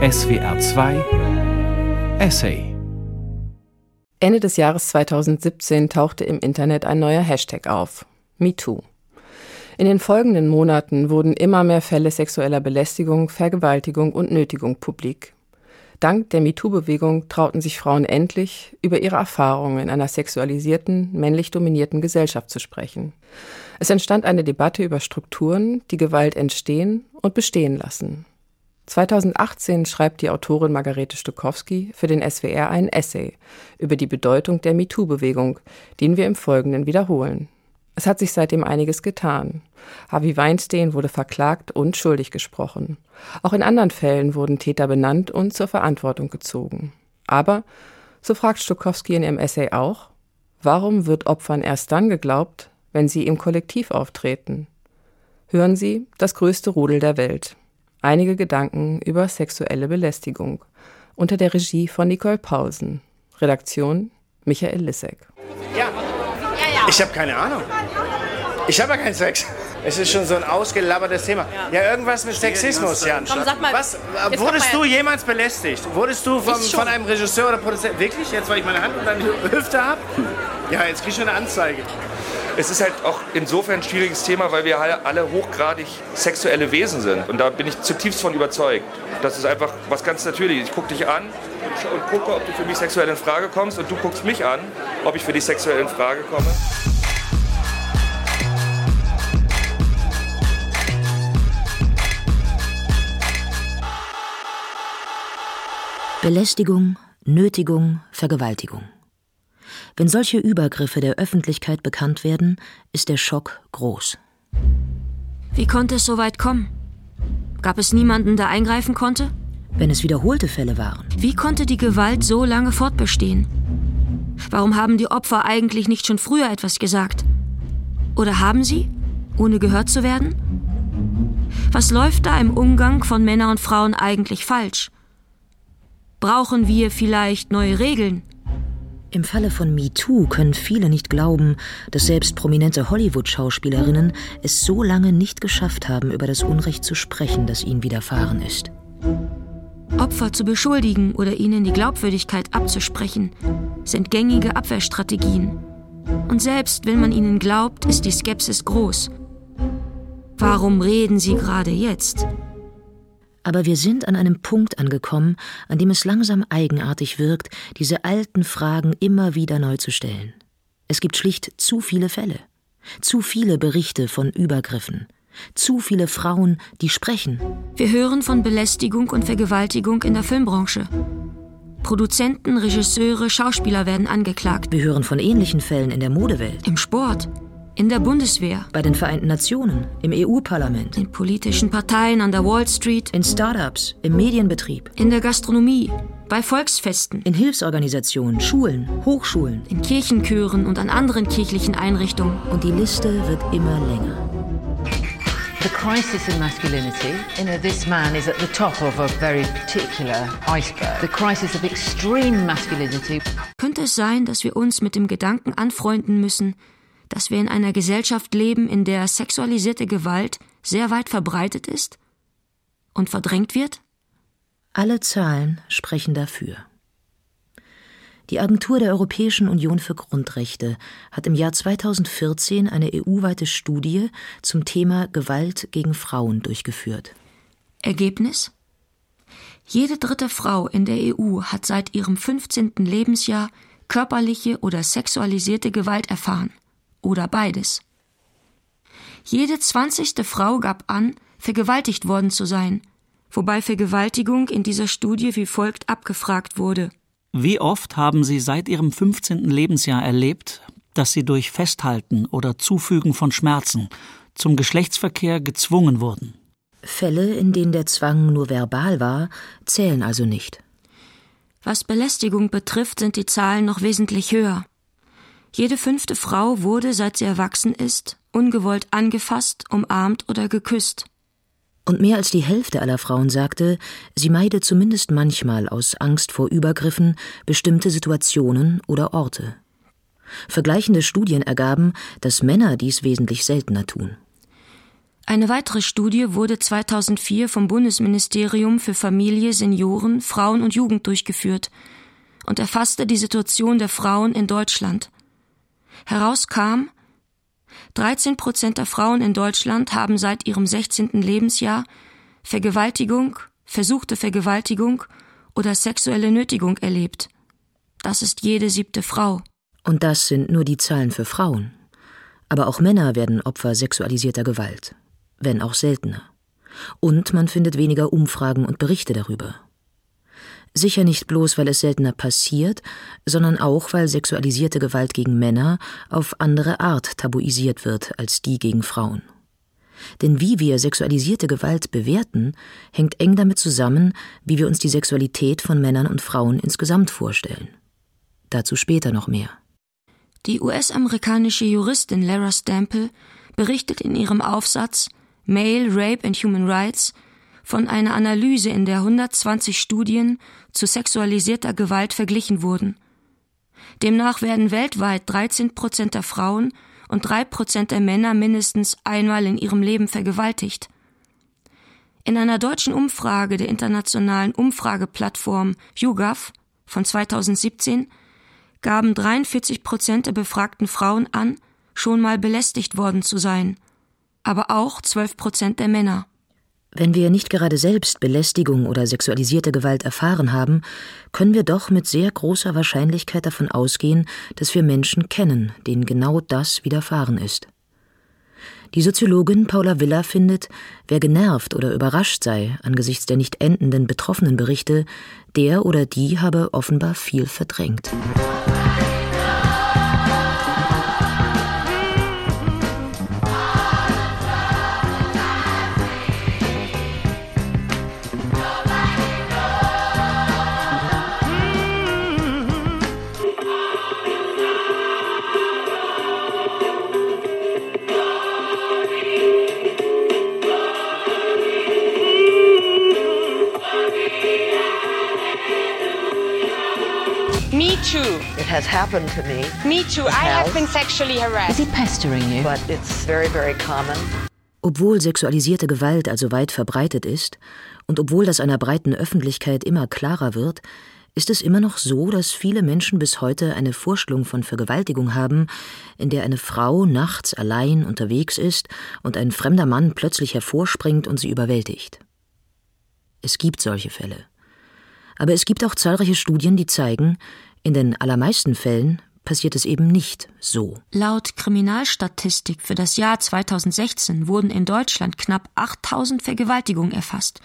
SWR 2 Essay Ende des Jahres 2017 tauchte im Internet ein neuer Hashtag auf. MeToo. In den folgenden Monaten wurden immer mehr Fälle sexueller Belästigung, Vergewaltigung und Nötigung publik. Dank der MeToo-Bewegung trauten sich Frauen endlich, über ihre Erfahrungen in einer sexualisierten, männlich dominierten Gesellschaft zu sprechen. Es entstand eine Debatte über Strukturen, die Gewalt entstehen und bestehen lassen. 2018 schreibt die Autorin Margarete Stokowski für den SWR einen Essay über die Bedeutung der MeToo-Bewegung, den wir im Folgenden wiederholen. Es hat sich seitdem einiges getan. Harvey Weinstein wurde verklagt und schuldig gesprochen. Auch in anderen Fällen wurden Täter benannt und zur Verantwortung gezogen. Aber, so fragt Stokowski in ihrem Essay auch, warum wird Opfern erst dann geglaubt, wenn sie im Kollektiv auftreten? Hören Sie das größte Rudel der Welt. Einige Gedanken über sexuelle Belästigung. Unter der Regie von Nicole Paulsen. Redaktion Michael Lissek. Ja, ich habe keine Ahnung. Ich habe ja keinen Sex. Es ist schon so ein ausgelabbertes Thema. Ja, irgendwas mit Sexismus, Jan. Komm, sag mal. Was, äh, wurdest du jemals belästigt? Wurdest du vom, von einem Regisseur oder Produzenten? Wirklich? Jetzt, weil ich meine Hand unter die Hüfte habe? Ja, jetzt krieg ich schon eine Anzeige. Es ist halt auch insofern ein schwieriges Thema, weil wir alle hochgradig sexuelle Wesen sind. Und da bin ich zutiefst von überzeugt. Das ist einfach was ganz Natürliches. Ich gucke dich an und gucke, ob du für mich sexuell in Frage kommst. Und du guckst mich an, ob ich für dich sexuell in Frage komme. Belästigung, Nötigung, Vergewaltigung. Wenn solche Übergriffe der Öffentlichkeit bekannt werden, ist der Schock groß. Wie konnte es so weit kommen? Gab es niemanden, der eingreifen konnte? Wenn es wiederholte Fälle waren. Wie konnte die Gewalt so lange fortbestehen? Warum haben die Opfer eigentlich nicht schon früher etwas gesagt? Oder haben sie, ohne gehört zu werden? Was läuft da im Umgang von Männern und Frauen eigentlich falsch? Brauchen wir vielleicht neue Regeln? Im Falle von MeToo können viele nicht glauben, dass selbst prominente Hollywood-Schauspielerinnen es so lange nicht geschafft haben, über das Unrecht zu sprechen, das ihnen widerfahren ist. Opfer zu beschuldigen oder ihnen die Glaubwürdigkeit abzusprechen, sind gängige Abwehrstrategien. Und selbst wenn man ihnen glaubt, ist die Skepsis groß. Warum reden sie gerade jetzt? Aber wir sind an einem Punkt angekommen, an dem es langsam eigenartig wirkt, diese alten Fragen immer wieder neu zu stellen. Es gibt schlicht zu viele Fälle, zu viele Berichte von Übergriffen, zu viele Frauen, die sprechen. Wir hören von Belästigung und Vergewaltigung in der Filmbranche. Produzenten, Regisseure, Schauspieler werden angeklagt. Wir hören von ähnlichen Fällen in der Modewelt. Im Sport. In der Bundeswehr. Bei den Vereinten Nationen, im EU-Parlament. In politischen Parteien an der Wall Street. In Startups, im Medienbetrieb. In der Gastronomie. Bei Volksfesten. In Hilfsorganisationen, Schulen, Hochschulen. In Kirchenchören und an anderen kirchlichen Einrichtungen. Und die Liste wird immer länger. The crisis in masculinity, you know, this man is at the top of a very particular iceberg. The crisis of extreme masculinity. Könnte es sein, dass wir uns mit dem Gedanken anfreunden müssen, dass wir in einer Gesellschaft leben, in der sexualisierte Gewalt sehr weit verbreitet ist und verdrängt wird? Alle Zahlen sprechen dafür. Die Agentur der Europäischen Union für Grundrechte hat im Jahr 2014 eine EU-weite Studie zum Thema Gewalt gegen Frauen durchgeführt. Ergebnis? Jede dritte Frau in der EU hat seit ihrem 15. Lebensjahr körperliche oder sexualisierte Gewalt erfahren oder beides. Jede zwanzigste Frau gab an, vergewaltigt worden zu sein, wobei Vergewaltigung in dieser Studie wie folgt abgefragt wurde. Wie oft haben Sie seit Ihrem 15. Lebensjahr erlebt, dass Sie durch Festhalten oder Zufügen von Schmerzen zum Geschlechtsverkehr gezwungen wurden? Fälle, in denen der Zwang nur verbal war, zählen also nicht. Was Belästigung betrifft, sind die Zahlen noch wesentlich höher. Jede fünfte Frau wurde, seit sie erwachsen ist, ungewollt angefasst, umarmt oder geküsst. Und mehr als die Hälfte aller Frauen sagte, sie meide zumindest manchmal aus Angst vor Übergriffen bestimmte Situationen oder Orte. Vergleichende Studien ergaben, dass Männer dies wesentlich seltener tun. Eine weitere Studie wurde 2004 vom Bundesministerium für Familie, Senioren, Frauen und Jugend durchgeführt und erfasste die Situation der Frauen in Deutschland. Herauskam, 13 Prozent der Frauen in Deutschland haben seit ihrem 16. Lebensjahr Vergewaltigung, versuchte Vergewaltigung oder sexuelle Nötigung erlebt. Das ist jede siebte Frau. Und das sind nur die Zahlen für Frauen. Aber auch Männer werden Opfer sexualisierter Gewalt, wenn auch seltener. Und man findet weniger Umfragen und Berichte darüber. Sicher nicht bloß, weil es seltener passiert, sondern auch, weil sexualisierte Gewalt gegen Männer auf andere Art tabuisiert wird als die gegen Frauen. Denn wie wir sexualisierte Gewalt bewerten, hängt eng damit zusammen, wie wir uns die Sexualität von Männern und Frauen insgesamt vorstellen. Dazu später noch mehr. Die US-amerikanische Juristin Lara Stample berichtet in ihrem Aufsatz Male Rape and Human Rights von einer Analyse, in der 120 Studien zu sexualisierter Gewalt verglichen wurden. Demnach werden weltweit 13 Prozent der Frauen und 3 Prozent der Männer mindestens einmal in ihrem Leben vergewaltigt. In einer deutschen Umfrage der internationalen Umfrageplattform YouGov von 2017 gaben 43 Prozent der befragten Frauen an, schon mal belästigt worden zu sein, aber auch 12 Prozent der Männer. Wenn wir nicht gerade selbst Belästigung oder sexualisierte Gewalt erfahren haben, können wir doch mit sehr großer Wahrscheinlichkeit davon ausgehen, dass wir Menschen kennen, denen genau das widerfahren ist. Die Soziologin Paula Villa findet, wer genervt oder überrascht sei angesichts der nicht endenden betroffenen Berichte, der oder die habe offenbar viel verdrängt. Has happened to me. Me too. I have been sexually harassed. Is he pestering you? But it's very, very common. Obwohl sexualisierte Gewalt also weit verbreitet ist und obwohl das einer breiten Öffentlichkeit immer klarer wird, ist es immer noch so, dass viele Menschen bis heute eine Vorstellung von Vergewaltigung haben, in der eine Frau nachts allein unterwegs ist und ein fremder Mann plötzlich hervorspringt und sie überwältigt. Es gibt solche Fälle. Aber es gibt auch zahlreiche Studien, die zeigen, in den allermeisten Fällen passiert es eben nicht so. Laut Kriminalstatistik für das Jahr 2016 wurden in Deutschland knapp 8000 Vergewaltigungen erfasst.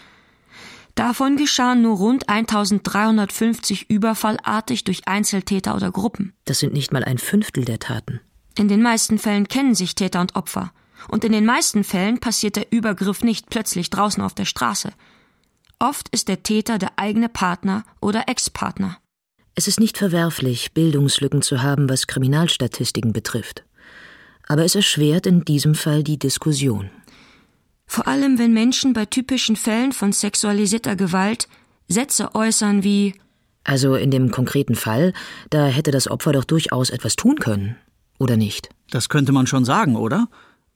Davon geschahen nur rund 1350 überfallartig durch Einzeltäter oder Gruppen. Das sind nicht mal ein Fünftel der Taten. In den meisten Fällen kennen sich Täter und Opfer. Und in den meisten Fällen passiert der Übergriff nicht plötzlich draußen auf der Straße. Oft ist der Täter der eigene Partner oder Ex-Partner. Es ist nicht verwerflich, Bildungslücken zu haben, was Kriminalstatistiken betrifft. Aber es erschwert in diesem Fall die Diskussion. Vor allem, wenn Menschen bei typischen Fällen von sexualisierter Gewalt Sätze äußern wie Also in dem konkreten Fall, da hätte das Opfer doch durchaus etwas tun können, oder nicht? Das könnte man schon sagen, oder?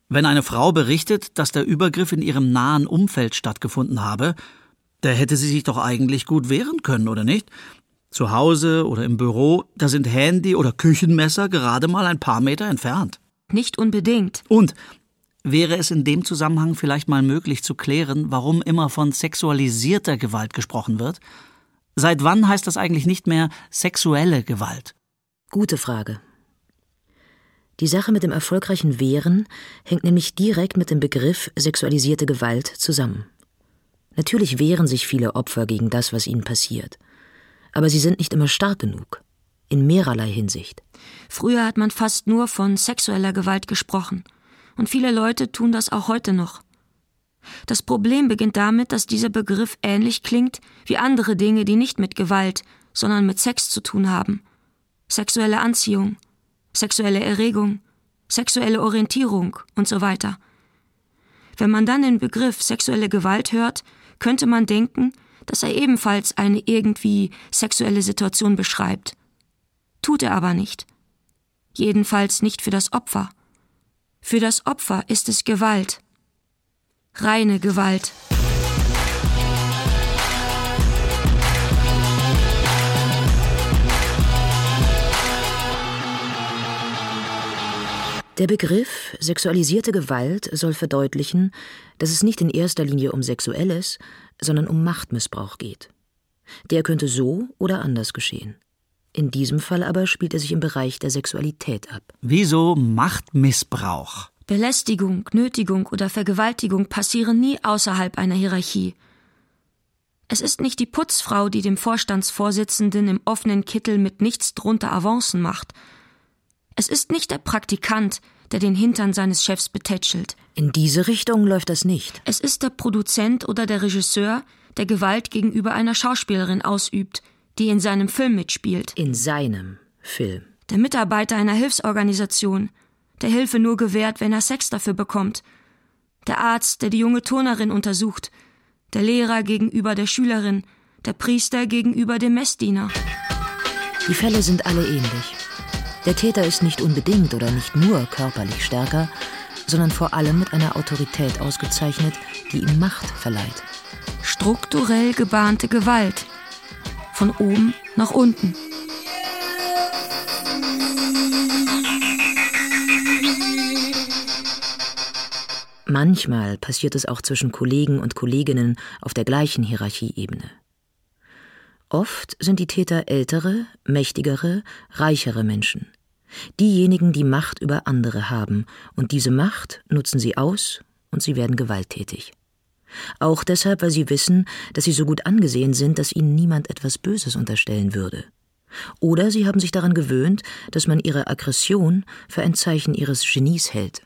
Wenn eine Frau berichtet, dass der Übergriff in ihrem nahen Umfeld stattgefunden habe, da hätte sie sich doch eigentlich gut wehren können, oder nicht? Zu Hause oder im Büro, da sind Handy oder Küchenmesser gerade mal ein paar Meter entfernt. Nicht unbedingt. Und wäre es in dem Zusammenhang vielleicht mal möglich zu klären, warum immer von sexualisierter Gewalt gesprochen wird? Seit wann heißt das eigentlich nicht mehr sexuelle Gewalt? Gute Frage. Die Sache mit dem erfolgreichen Wehren hängt nämlich direkt mit dem Begriff sexualisierte Gewalt zusammen. Natürlich wehren sich viele Opfer gegen das, was ihnen passiert aber sie sind nicht immer stark genug. In mehrerlei Hinsicht. Früher hat man fast nur von sexueller Gewalt gesprochen. Und viele Leute tun das auch heute noch. Das Problem beginnt damit, dass dieser Begriff ähnlich klingt wie andere Dinge, die nicht mit Gewalt, sondern mit Sex zu tun haben. Sexuelle Anziehung, sexuelle Erregung, sexuelle Orientierung und so weiter. Wenn man dann den Begriff sexuelle Gewalt hört, könnte man denken, dass er ebenfalls eine irgendwie sexuelle Situation beschreibt. Tut er aber nicht. Jedenfalls nicht für das Opfer. Für das Opfer ist es Gewalt. Reine Gewalt. Der Begriff sexualisierte Gewalt soll verdeutlichen, dass es nicht in erster Linie um Sexuelles, sondern um Machtmissbrauch geht. Der könnte so oder anders geschehen. In diesem Fall aber spielt er sich im Bereich der Sexualität ab. Wieso Machtmissbrauch? Belästigung, Nötigung oder Vergewaltigung passieren nie außerhalb einer Hierarchie. Es ist nicht die Putzfrau, die dem Vorstandsvorsitzenden im offenen Kittel mit nichts drunter Avancen macht, es ist nicht der Praktikant, der den Hintern seines Chefs betätschelt. In diese Richtung läuft das nicht. Es ist der Produzent oder der Regisseur, der Gewalt gegenüber einer Schauspielerin ausübt, die in seinem Film mitspielt. In seinem Film. Der Mitarbeiter einer Hilfsorganisation, der Hilfe nur gewährt, wenn er Sex dafür bekommt. Der Arzt, der die junge Turnerin untersucht. Der Lehrer gegenüber der Schülerin. Der Priester gegenüber dem Messdiener. Die Fälle sind alle ähnlich. Der Täter ist nicht unbedingt oder nicht nur körperlich stärker, sondern vor allem mit einer Autorität ausgezeichnet, die ihm Macht verleiht. Strukturell gebahnte Gewalt. Von oben nach unten. Manchmal passiert es auch zwischen Kollegen und Kolleginnen auf der gleichen Hierarchieebene. Oft sind die Täter ältere, mächtigere, reichere Menschen. Diejenigen, die Macht über andere haben, und diese Macht nutzen sie aus und sie werden gewalttätig. Auch deshalb, weil sie wissen, dass sie so gut angesehen sind, dass ihnen niemand etwas Böses unterstellen würde. Oder sie haben sich daran gewöhnt, dass man ihre Aggression für ein Zeichen ihres Genies hält.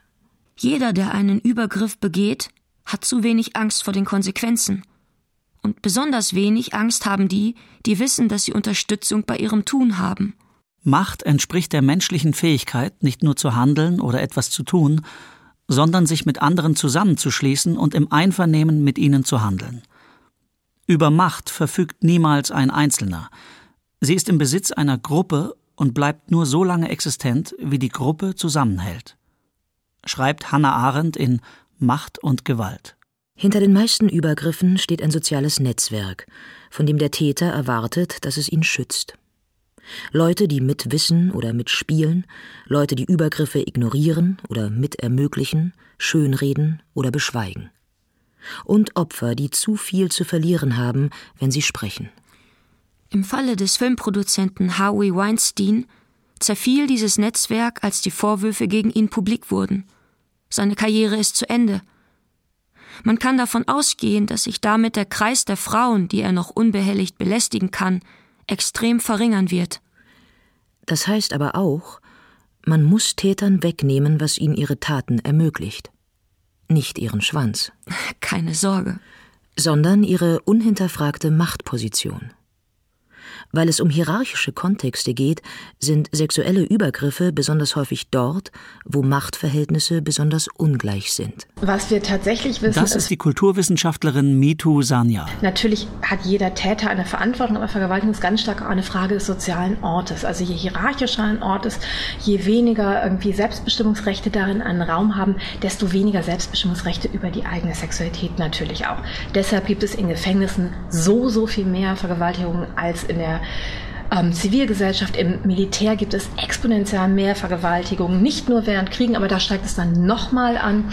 Jeder, der einen Übergriff begeht, hat zu wenig Angst vor den Konsequenzen. Und besonders wenig Angst haben die, die wissen, dass sie Unterstützung bei ihrem Tun haben. Macht entspricht der menschlichen Fähigkeit, nicht nur zu handeln oder etwas zu tun, sondern sich mit anderen zusammenzuschließen und im Einvernehmen mit ihnen zu handeln. Über Macht verfügt niemals ein Einzelner. Sie ist im Besitz einer Gruppe und bleibt nur so lange existent, wie die Gruppe zusammenhält. Schreibt Hannah Arendt in Macht und Gewalt. Hinter den meisten Übergriffen steht ein soziales Netzwerk, von dem der Täter erwartet, dass es ihn schützt. Leute, die mitwissen oder mitspielen, Leute, die Übergriffe ignorieren oder mitermöglichen, schönreden oder beschweigen. Und Opfer, die zu viel zu verlieren haben, wenn sie sprechen. Im Falle des Filmproduzenten Harvey Weinstein zerfiel dieses Netzwerk, als die Vorwürfe gegen ihn publik wurden. Seine Karriere ist zu Ende. Man kann davon ausgehen, dass sich damit der Kreis der Frauen, die er noch unbehelligt belästigen kann, extrem verringern wird. Das heißt aber auch, man muss Tätern wegnehmen, was ihnen ihre Taten ermöglicht. Nicht ihren Schwanz. Keine Sorge. Sondern ihre unhinterfragte Machtposition. Weil es um hierarchische Kontexte geht, sind sexuelle Übergriffe besonders häufig dort, wo Machtverhältnisse besonders ungleich sind. Was wir tatsächlich wissen, das ist die Kulturwissenschaftlerin Mitu Sanya. Natürlich hat jeder Täter eine Verantwortung, aber Vergewaltigung ist ganz stark auch eine Frage des sozialen Ortes. Also je hierarchischer ein Ort ist, je weniger irgendwie Selbstbestimmungsrechte darin einen Raum haben, desto weniger Selbstbestimmungsrechte über die eigene Sexualität natürlich auch. Deshalb gibt es in Gefängnissen so, so viel mehr Vergewaltigungen als in der ähm, Zivilgesellschaft, im Militär gibt es exponentiell mehr Vergewaltigungen, nicht nur während Kriegen, aber da steigt es dann nochmal an.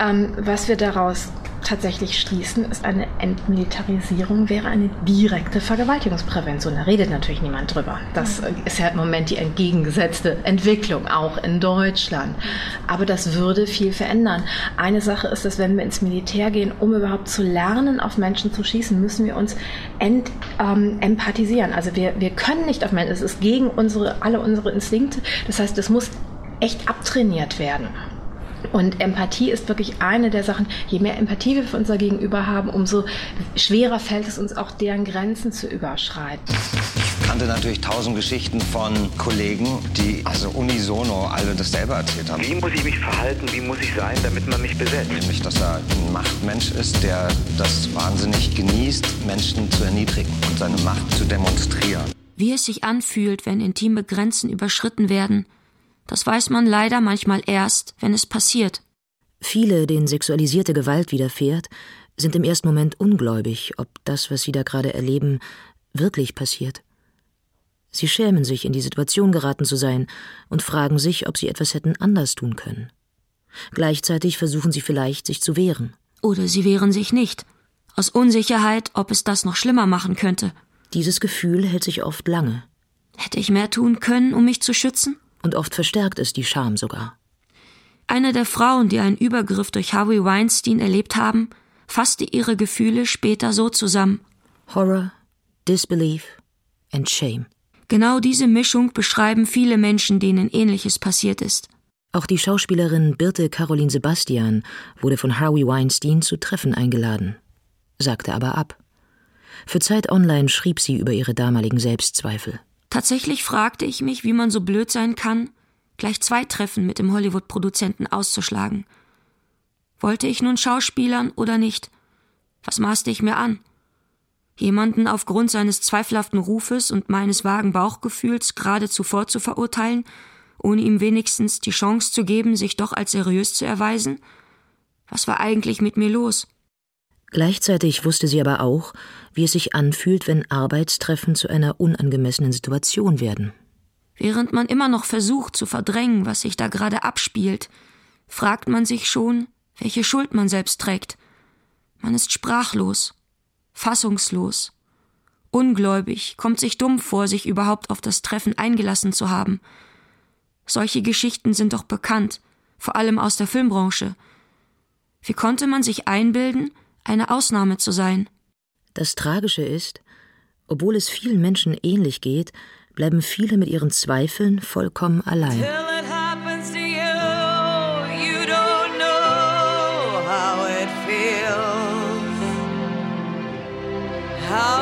Ähm, was wir daraus tatsächlich schließen, ist eine Entmilitarisierung wäre eine direkte Vergewaltigungsprävention. Da redet natürlich niemand drüber. Das ist ja im Moment die entgegengesetzte Entwicklung, auch in Deutschland. Aber das würde viel verändern. Eine Sache ist, dass wenn wir ins Militär gehen, um überhaupt zu lernen, auf Menschen zu schießen, müssen wir uns ent, ähm, empathisieren. Also wir, wir können nicht auf Menschen, es ist gegen unsere, alle unsere Instinkte. Das heißt, es muss echt abtrainiert werden. Und Empathie ist wirklich eine der Sachen, je mehr Empathie wir für unser Gegenüber haben, umso schwerer fällt es uns auch, deren Grenzen zu überschreiten. Ich kannte natürlich tausend Geschichten von Kollegen, die also unisono alle dasselbe erzählt haben. Wie muss ich mich verhalten, wie muss ich sein, damit man mich besetzt? Nämlich, dass er ein Machtmensch ist, der das wahnsinnig genießt, Menschen zu erniedrigen und seine Macht zu demonstrieren. Wie es sich anfühlt, wenn intime Grenzen überschritten werden – das weiß man leider manchmal erst, wenn es passiert. Viele, denen sexualisierte Gewalt widerfährt, sind im ersten Moment ungläubig, ob das, was sie da gerade erleben, wirklich passiert. Sie schämen sich, in die Situation geraten zu sein und fragen sich, ob sie etwas hätten anders tun können. Gleichzeitig versuchen sie vielleicht, sich zu wehren. Oder sie wehren sich nicht, aus Unsicherheit, ob es das noch schlimmer machen könnte. Dieses Gefühl hält sich oft lange. Hätte ich mehr tun können, um mich zu schützen? Und oft verstärkt es die Scham sogar. Eine der Frauen, die einen Übergriff durch Harvey Weinstein erlebt haben, fasste ihre Gefühle später so zusammen. Horror, Disbelief and Shame. Genau diese Mischung beschreiben viele Menschen, denen ähnliches passiert ist. Auch die Schauspielerin Birte Caroline Sebastian wurde von Harvey Weinstein zu Treffen eingeladen, sagte aber ab. Für Zeit Online schrieb sie über ihre damaligen Selbstzweifel. Tatsächlich fragte ich mich, wie man so blöd sein kann, gleich zwei Treffen mit dem Hollywood-Produzenten auszuschlagen. Wollte ich nun Schauspielern oder nicht? Was maßte ich mir an? Jemanden aufgrund seines zweifelhaften Rufes und meines vagen Bauchgefühls geradezu vorzuverurteilen ohne ihm wenigstens die Chance zu geben, sich doch als seriös zu erweisen? Was war eigentlich mit mir los? Gleichzeitig wusste sie aber auch, wie es sich anfühlt, wenn Arbeitstreffen zu einer unangemessenen Situation werden. Während man immer noch versucht zu verdrängen, was sich da gerade abspielt, fragt man sich schon, welche Schuld man selbst trägt. Man ist sprachlos, fassungslos, ungläubig, kommt sich dumm vor, sich überhaupt auf das Treffen eingelassen zu haben – solche Geschichten sind doch bekannt, vor allem aus der Filmbranche. Wie konnte man sich einbilden, eine Ausnahme zu sein? Das Tragische ist, obwohl es vielen Menschen ähnlich geht, bleiben viele mit ihren Zweifeln vollkommen allein. how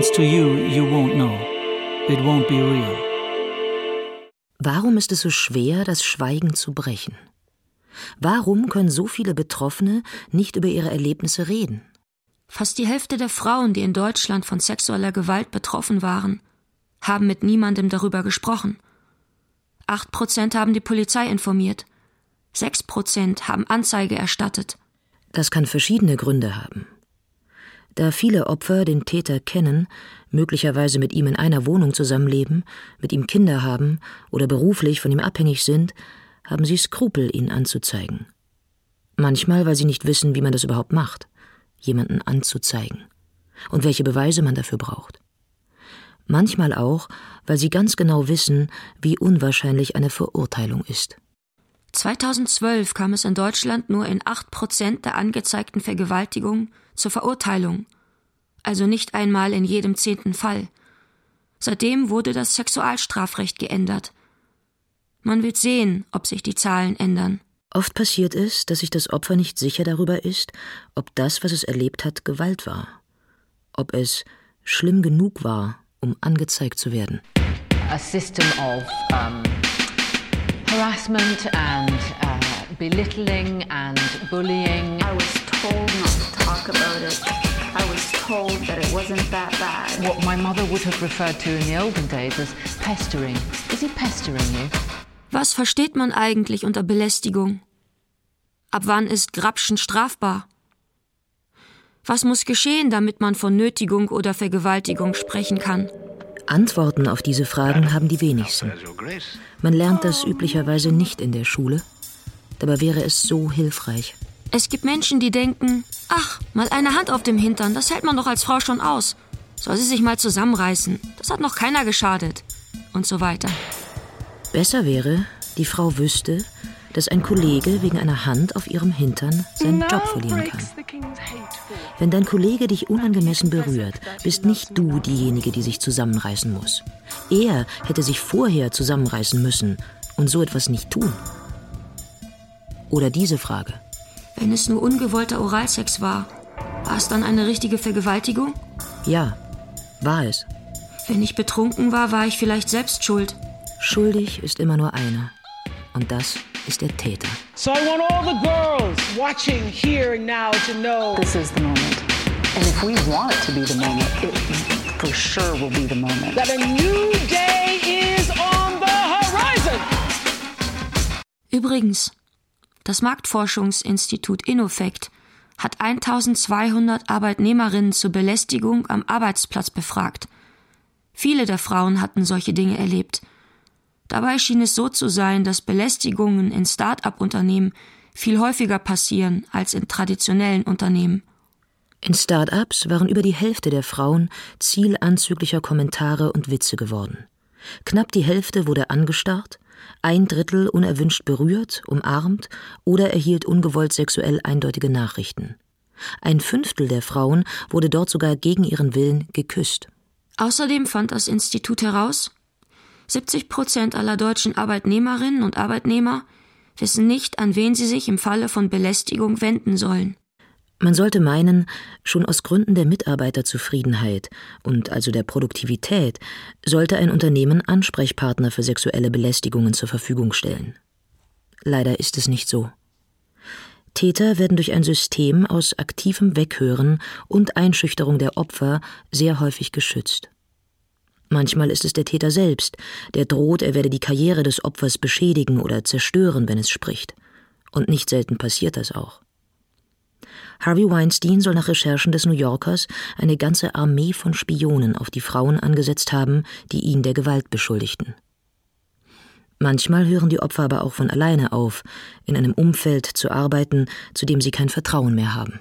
happens to you, you won't know. It won't be real. Warum ist es so schwer, das Schweigen zu brechen? Warum können so viele Betroffene nicht über ihre Erlebnisse reden? Fast die Hälfte der Frauen, die in Deutschland von sexueller Gewalt betroffen waren, haben mit niemandem darüber gesprochen. Acht Prozent haben die Polizei informiert. Sechs Prozent haben Anzeige erstattet. Das kann verschiedene Gründe haben. Da viele Opfer den Täter kennen, möglicherweise mit ihm in einer Wohnung zusammenleben, mit ihm Kinder haben oder beruflich von ihm abhängig sind, haben sie Skrupel, ihn anzuzeigen. Manchmal, weil sie nicht wissen, wie man das überhaupt macht, jemanden anzuzeigen und welche Beweise man dafür braucht. Manchmal auch, weil sie ganz genau wissen, wie unwahrscheinlich eine Verurteilung ist. 2012 kam es in Deutschland nur in acht Prozent der angezeigten Vergewaltigungen zur Verurteilung, also nicht einmal in jedem zehnten Fall. Seitdem wurde das Sexualstrafrecht geändert. Man wird sehen, ob sich die Zahlen ändern. Oft passiert es, dass sich das Opfer nicht sicher darüber ist, ob das, was es erlebt hat, Gewalt war, ob es schlimm genug war, um angezeigt zu werden. A system of um, harassment and uh, belittling and bullying. I was told not to talk about it. I was told that it wasn't that bad. What my mother would have referred to in the olden days as pestering. Is he pestering you? Was versteht man eigentlich unter Belästigung? Ab wann ist Grapschen strafbar? Was muss geschehen, damit man von Nötigung oder Vergewaltigung sprechen kann? Antworten auf diese Fragen haben die wenigsten. Man lernt das üblicherweise nicht in der Schule. Dabei wäre es so hilfreich. Es gibt Menschen, die denken, ach, mal eine Hand auf dem Hintern, das hält man doch als Frau schon aus. Soll sie sich mal zusammenreißen, das hat noch keiner geschadet. Und so weiter. Besser wäre, die Frau wüsste, dass ein Kollege wegen einer Hand auf ihrem Hintern seinen Job verlieren kann. Wenn dein Kollege dich unangemessen berührt, bist nicht du diejenige, die sich zusammenreißen muss. Er hätte sich vorher zusammenreißen müssen und so etwas nicht tun. Oder diese Frage. Wenn es nur ungewollter Oralsex war, war es dann eine richtige Vergewaltigung? Ja, war es. Wenn ich betrunken war, war ich vielleicht selbst schuld. Schuldig ist immer nur einer. Und das ist der Täter. So I want all the girls watching here and now to know this is the moment. And if we want it to be the moment, it for sure will be the moment. That a new day is on the horizon. Übrigens, das Marktforschungsinstitut Innofect hat 1200 Arbeitnehmerinnen zur Belästigung am Arbeitsplatz befragt. Viele der Frauen hatten solche Dinge erlebt. Dabei schien es so zu sein, dass Belästigungen in Start-up-Unternehmen viel häufiger passieren als in traditionellen Unternehmen. In Start-ups waren über die Hälfte der Frauen Ziel anzüglicher Kommentare und Witze geworden. Knapp die Hälfte wurde angestarrt, ein Drittel unerwünscht berührt, umarmt oder erhielt ungewollt sexuell eindeutige Nachrichten. Ein Fünftel der Frauen wurde dort sogar gegen ihren Willen geküsst. Außerdem fand das Institut heraus, 70 Prozent aller deutschen Arbeitnehmerinnen und Arbeitnehmer wissen nicht, an wen sie sich im Falle von Belästigung wenden sollen. Man sollte meinen, schon aus Gründen der Mitarbeiterzufriedenheit und also der Produktivität sollte ein Unternehmen Ansprechpartner für sexuelle Belästigungen zur Verfügung stellen. Leider ist es nicht so. Täter werden durch ein System aus aktivem Weghören und Einschüchterung der Opfer sehr häufig geschützt. Manchmal ist es der Täter selbst, der droht, er werde die Karriere des Opfers beschädigen oder zerstören, wenn es spricht. Und nicht selten passiert das auch. Harvey Weinstein soll nach Recherchen des New Yorkers eine ganze Armee von Spionen auf die Frauen angesetzt haben, die ihn der Gewalt beschuldigten. Manchmal hören die Opfer aber auch von alleine auf, in einem Umfeld zu arbeiten, zu dem sie kein Vertrauen mehr haben.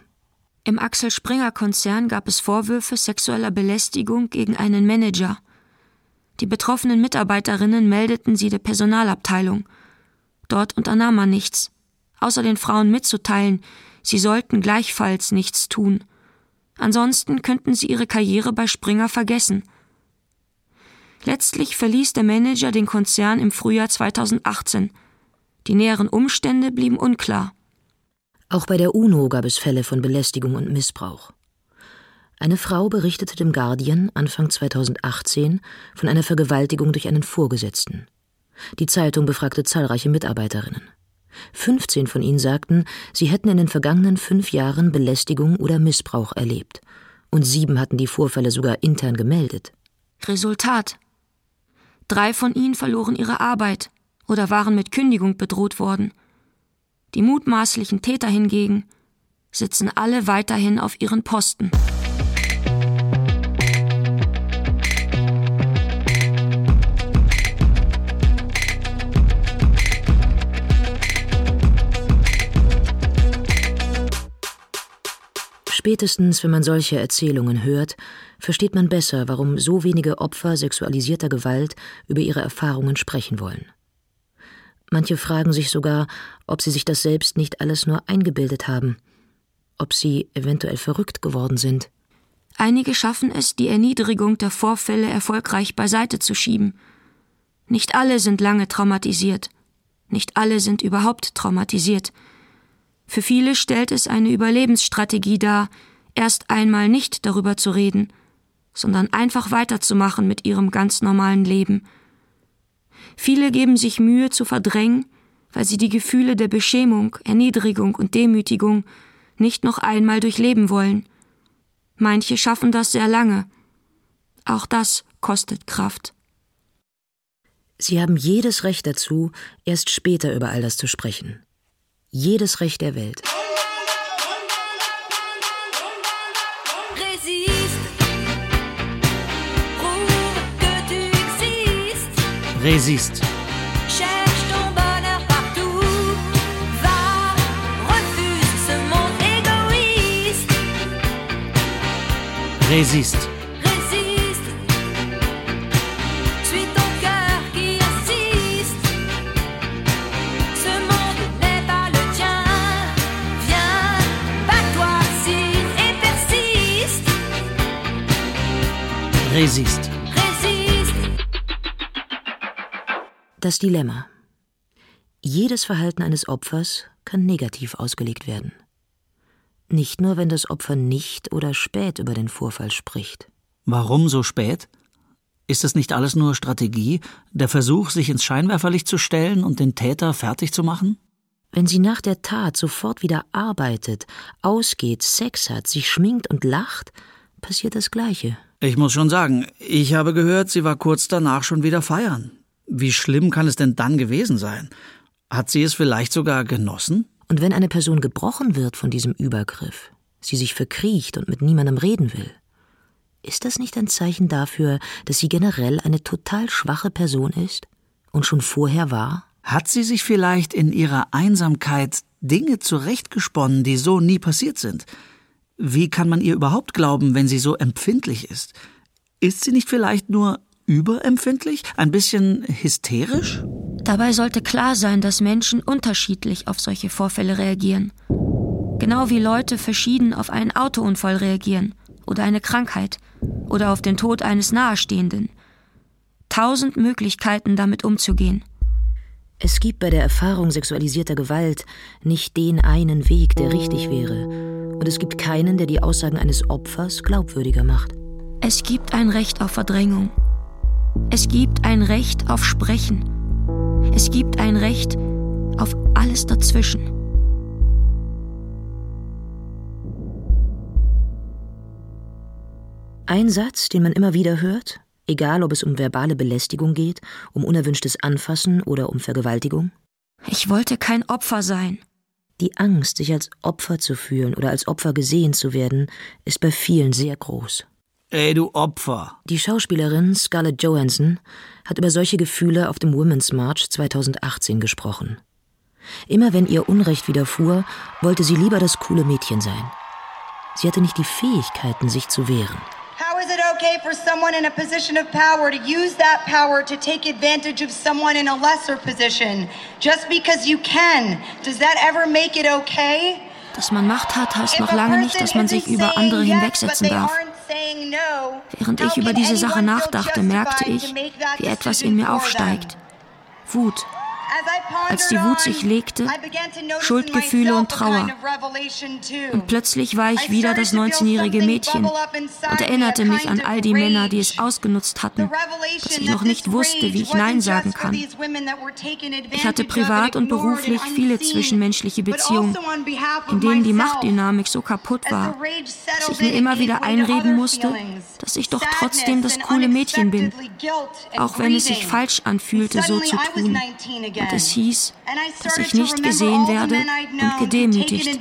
Im Axel Springer Konzern gab es Vorwürfe sexueller Belästigung gegen einen Manager. Die betroffenen Mitarbeiterinnen meldeten sie der Personalabteilung. Dort unternahm man nichts, außer den Frauen mitzuteilen, Sie sollten gleichfalls nichts tun. Ansonsten könnten sie ihre Karriere bei Springer vergessen. Letztlich verließ der Manager den Konzern im Frühjahr 2018. Die näheren Umstände blieben unklar. Auch bei der UNO gab es Fälle von Belästigung und Missbrauch. Eine Frau berichtete dem Guardian Anfang 2018 von einer Vergewaltigung durch einen Vorgesetzten. Die Zeitung befragte zahlreiche Mitarbeiterinnen. 15 von ihnen sagten, sie hätten in den vergangenen fünf Jahren Belästigung oder Missbrauch erlebt. Und sieben hatten die Vorfälle sogar intern gemeldet. Resultat. Drei von ihnen verloren ihre Arbeit oder waren mit Kündigung bedroht worden. Die mutmaßlichen Täter hingegen sitzen alle weiterhin auf ihren Posten. Spätestens, wenn man solche Erzählungen hört, versteht man besser, warum so wenige Opfer sexualisierter Gewalt über ihre Erfahrungen sprechen wollen. Manche fragen sich sogar, ob sie sich das selbst nicht alles nur eingebildet haben, ob sie eventuell verrückt geworden sind. Einige schaffen es, die Erniedrigung der Vorfälle erfolgreich beiseite zu schieben. Nicht alle sind lange traumatisiert. Nicht alle sind überhaupt traumatisiert. Für viele stellt es eine Überlebensstrategie dar, erst einmal nicht darüber zu reden, sondern einfach weiterzumachen mit ihrem ganz normalen Leben. Viele geben sich Mühe zu verdrängen, weil sie die Gefühle der Beschämung, Erniedrigung und Demütigung nicht noch einmal durchleben wollen. Manche schaffen das sehr lange. Auch das kostet Kraft. Sie haben jedes Recht dazu, erst später über all das zu sprechen jedes Recht der Welt. Resist. Cherche Resist. Resist. Das Dilemma. Jedes Verhalten eines Opfers kann negativ ausgelegt werden. Nicht nur, wenn das Opfer nicht oder spät über den Vorfall spricht. Warum so spät? Ist das nicht alles nur Strategie, der Versuch, sich ins Scheinwerferlicht zu stellen und den Täter fertig zu machen? Wenn sie nach der Tat sofort wieder arbeitet, ausgeht, Sex hat, sich schminkt und lacht, passiert das Gleiche. Ich muss schon sagen, ich habe gehört, sie war kurz danach schon wieder feiern. Wie schlimm kann es denn dann gewesen sein? Hat sie es vielleicht sogar genossen? Und wenn eine Person gebrochen wird von diesem Übergriff, sie sich verkriecht und mit niemandem reden will, ist das nicht ein Zeichen dafür, dass sie generell eine total schwache Person ist und schon vorher war? Hat sie sich vielleicht in ihrer Einsamkeit Dinge zurechtgesponnen, die so nie passiert sind? Wie kann man ihr überhaupt glauben, wenn sie so empfindlich ist? Ist sie nicht vielleicht nur überempfindlich, ein bisschen hysterisch? Dabei sollte klar sein, dass Menschen unterschiedlich auf solche Vorfälle reagieren. Genau wie Leute verschieden auf einen Autounfall reagieren oder eine Krankheit oder auf den Tod eines Nahestehenden. Tausend Möglichkeiten, damit umzugehen. Es gibt bei der Erfahrung sexualisierter Gewalt nicht den einen Weg, der richtig wäre. Und es gibt keinen, der die Aussagen eines Opfers glaubwürdiger macht. Es gibt ein Recht auf Verdrängung. Es gibt ein Recht auf Sprechen. Es gibt ein Recht auf alles dazwischen. Ein Satz, den man immer wieder hört, egal ob es um verbale Belästigung geht, um unerwünschtes Anfassen oder um Vergewaltigung? Ich wollte kein Opfer sein. Die Angst, sich als Opfer zu fühlen oder als Opfer gesehen zu werden, ist bei vielen sehr groß. Ey, du Opfer. Die Schauspielerin Scarlett Johansson hat über solche Gefühle auf dem Women's March 2018 gesprochen. Immer wenn ihr Unrecht widerfuhr, wollte sie lieber das coole Mädchen sein. Sie hatte nicht die Fähigkeiten, sich zu wehren. Okay for someone in a position of power to use that power to take advantage of someone in a lesser position? Just because you can, does that ever make it okay? Dass man Macht hat, heißt noch lange nicht, dass man sich über andere hinwegsetzen darf. Während ich über diese Sache nachdachte, merkte ich, wie etwas in mir aufsteigt. Wut. Als die Wut sich legte, Schuldgefühle und Trauer. Und plötzlich war ich wieder das 19-jährige Mädchen und erinnerte mich an all die Männer, die es ausgenutzt hatten, dass ich noch nicht wusste, wie ich Nein sagen kann. Ich hatte privat und beruflich viele zwischenmenschliche Beziehungen, in denen die Machtdynamik so kaputt war, dass ich mir immer wieder einreden musste, dass ich doch trotzdem das coole Mädchen bin, auch wenn es sich falsch anfühlte, so zu tun. Und es hieß, dass ich nicht gesehen werde und gedemütigt.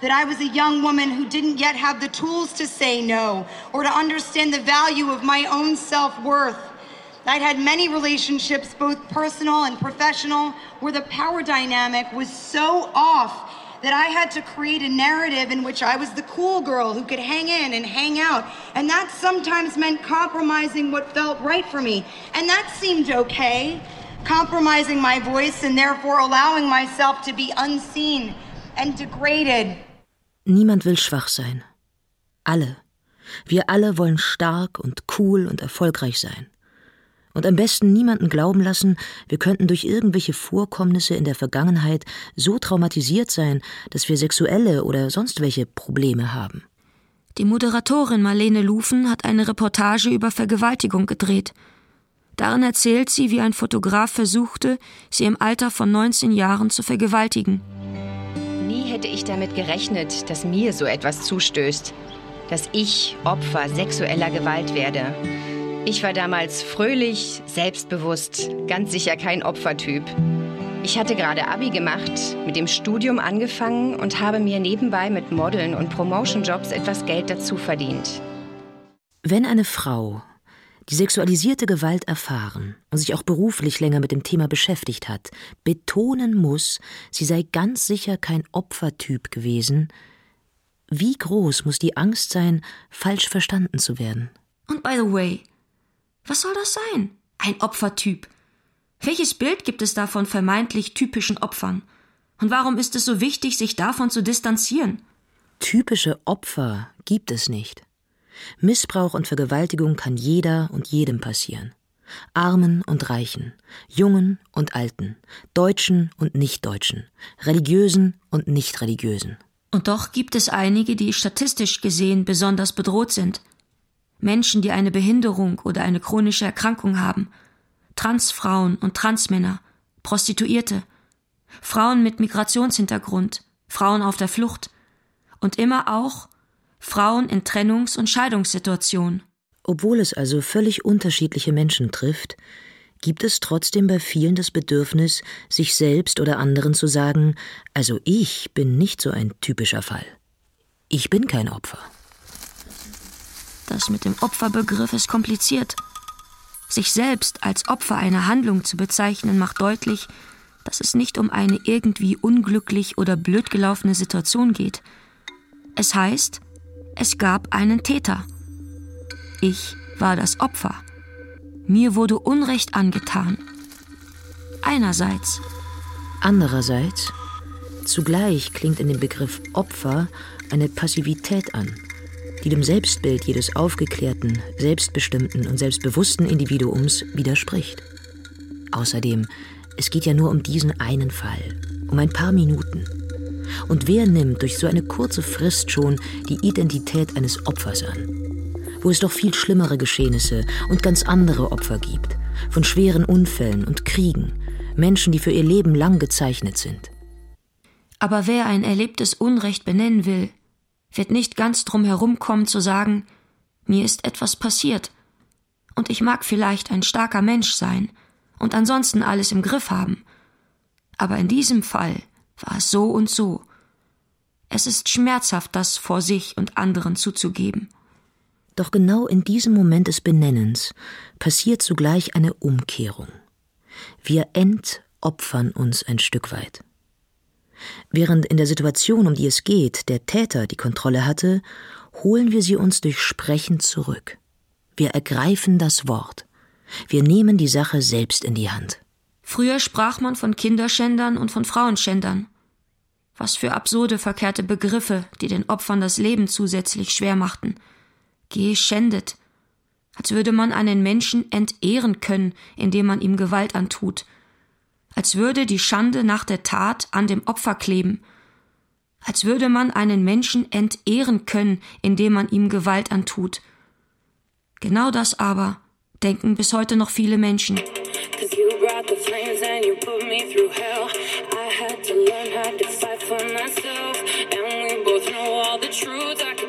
that I was a young woman who didn't yet have the tools to say no or to understand the value of my own self worth. I'd had many relationships, both personal and professional, where the power dynamic was so off that I had to create a narrative in which I was the cool girl who could hang in and hang out. And that sometimes meant compromising what felt right for me. And that seemed okay compromising my voice and therefore allowing myself to be unseen and degraded. Niemand will schwach sein. Alle. Wir alle wollen stark und cool und erfolgreich sein. Und am besten niemanden glauben lassen, wir könnten durch irgendwelche Vorkommnisse in der Vergangenheit so traumatisiert sein, dass wir sexuelle oder sonst welche Probleme haben. Die Moderatorin Marlene Lufen hat eine Reportage über Vergewaltigung gedreht. Darin erzählt sie, wie ein Fotograf versuchte, sie im Alter von 19 Jahren zu vergewaltigen. Nie hätte ich damit gerechnet, dass mir so etwas zustößt. Dass ich Opfer sexueller Gewalt werde. Ich war damals fröhlich, selbstbewusst, ganz sicher kein Opfertyp. Ich hatte gerade Abi gemacht, mit dem Studium angefangen und habe mir nebenbei mit Modeln und Promotion-Jobs etwas Geld dazu verdient. Wenn eine Frau die sexualisierte Gewalt erfahren und sich auch beruflich länger mit dem Thema beschäftigt hat, betonen muss, sie sei ganz sicher kein Opfertyp gewesen, wie groß muss die Angst sein, falsch verstanden zu werden? Und by the way, was soll das sein? Ein Opfertyp. Welches Bild gibt es da von vermeintlich typischen Opfern? Und warum ist es so wichtig, sich davon zu distanzieren? Typische Opfer gibt es nicht. Missbrauch und Vergewaltigung kann jeder und jedem passieren. Armen und Reichen, Jungen und Alten, Deutschen und Nichtdeutschen, Religiösen und Nichtreligiösen. Und doch gibt es einige, die statistisch gesehen besonders bedroht sind. Menschen, die eine Behinderung oder eine chronische Erkrankung haben, Transfrauen und Transmänner, Prostituierte, Frauen mit Migrationshintergrund, Frauen auf der Flucht und immer auch Frauen in Trennungs- und Scheidungssituationen. Obwohl es also völlig unterschiedliche Menschen trifft, gibt es trotzdem bei vielen das Bedürfnis, sich selbst oder anderen zu sagen, also ich bin nicht so ein typischer Fall. Ich bin kein Opfer. Das mit dem Opferbegriff ist kompliziert. Sich selbst als Opfer einer Handlung zu bezeichnen, macht deutlich, dass es nicht um eine irgendwie unglücklich oder blöd gelaufene Situation geht. Es heißt, es gab einen Täter. Ich war das Opfer. Mir wurde Unrecht angetan. Einerseits. Andererseits, zugleich klingt in dem Begriff Opfer eine Passivität an, die dem Selbstbild jedes aufgeklärten, selbstbestimmten und selbstbewussten Individuums widerspricht. Außerdem, es geht ja nur um diesen einen Fall, um ein paar Minuten. Und wer nimmt durch so eine kurze Frist schon die Identität eines Opfers an? Wo es doch viel schlimmere Geschehnisse und ganz andere Opfer gibt, von schweren Unfällen und Kriegen, Menschen, die für ihr Leben lang gezeichnet sind. Aber wer ein erlebtes Unrecht benennen will, wird nicht ganz drum herumkommen zu sagen, mir ist etwas passiert, und ich mag vielleicht ein starker Mensch sein und ansonsten alles im Griff haben. Aber in diesem Fall war es so und so. Es ist schmerzhaft, das vor sich und anderen zuzugeben. Doch genau in diesem Moment des Benennens passiert zugleich eine Umkehrung. Wir entopfern uns ein Stück weit. Während in der Situation, um die es geht, der Täter die Kontrolle hatte, holen wir sie uns durch Sprechen zurück. Wir ergreifen das Wort. Wir nehmen die Sache selbst in die Hand. Früher sprach man von Kinderschändern und von Frauenschändern. Was für absurde, verkehrte Begriffe, die den Opfern das Leben zusätzlich schwer machten. Geschändet. Als würde man einen Menschen entehren können, indem man ihm Gewalt antut – als würde die Schande nach der Tat an dem Opfer kleben, als würde man einen Menschen entehren können, indem man ihm Gewalt antut. Genau das aber denken bis heute noch viele Menschen. the flames and you put me through hell. I had to learn how to fight for myself, and we both know all the truth. I could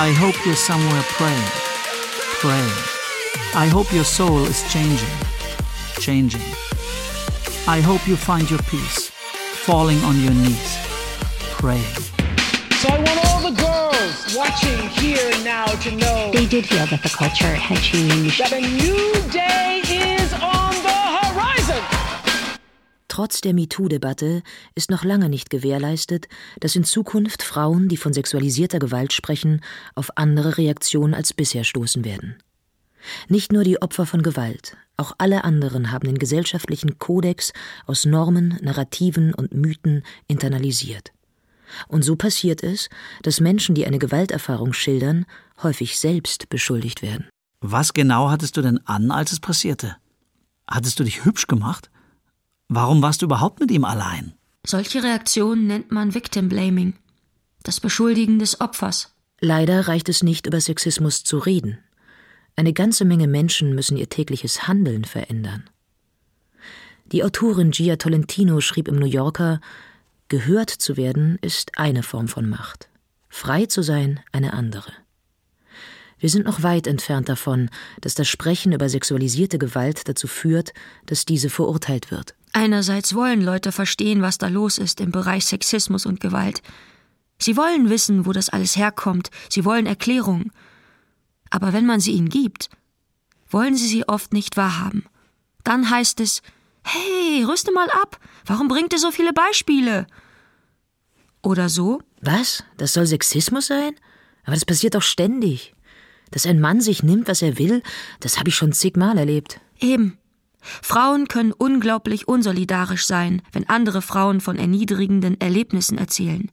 I hope you're somewhere praying, praying. I hope your soul is changing, changing. I hope you find your peace, falling on your knees, praying. So I want all the girls watching here now to know they did feel that the culture had changed. That a new day is on the horizon. Trotz der MeToo-Debatte ist noch lange nicht gewährleistet, dass in Zukunft Frauen, die von sexualisierter Gewalt sprechen, auf andere Reaktionen als bisher stoßen werden. Nicht nur die Opfer von Gewalt, auch alle anderen haben den gesellschaftlichen Kodex aus Normen, Narrativen und Mythen internalisiert. Und so passiert es, dass Menschen, die eine Gewalterfahrung schildern, häufig selbst beschuldigt werden. Was genau hattest du denn an, als es passierte? Hattest du dich hübsch gemacht? Warum warst du überhaupt mit ihm allein? Solche Reaktionen nennt man Victim Blaming, das Beschuldigen des Opfers. Leider reicht es nicht, über Sexismus zu reden. Eine ganze Menge Menschen müssen ihr tägliches Handeln verändern. Die Autorin Gia Tolentino schrieb im New Yorker, Gehört zu werden ist eine Form von Macht, frei zu sein eine andere. Wir sind noch weit entfernt davon, dass das Sprechen über sexualisierte Gewalt dazu führt, dass diese verurteilt wird. Einerseits wollen Leute verstehen, was da los ist im Bereich Sexismus und Gewalt. Sie wollen wissen, wo das alles herkommt, sie wollen Erklärungen. Aber wenn man sie ihnen gibt, wollen sie sie oft nicht wahrhaben. Dann heißt es, hey, rüste mal ab, warum bringt ihr so viele Beispiele? Oder so? Was? Das soll Sexismus sein? Aber das passiert doch ständig. Dass ein Mann sich nimmt, was er will, das habe ich schon zigmal erlebt. Eben. Frauen können unglaublich unsolidarisch sein, wenn andere Frauen von erniedrigenden Erlebnissen erzählen.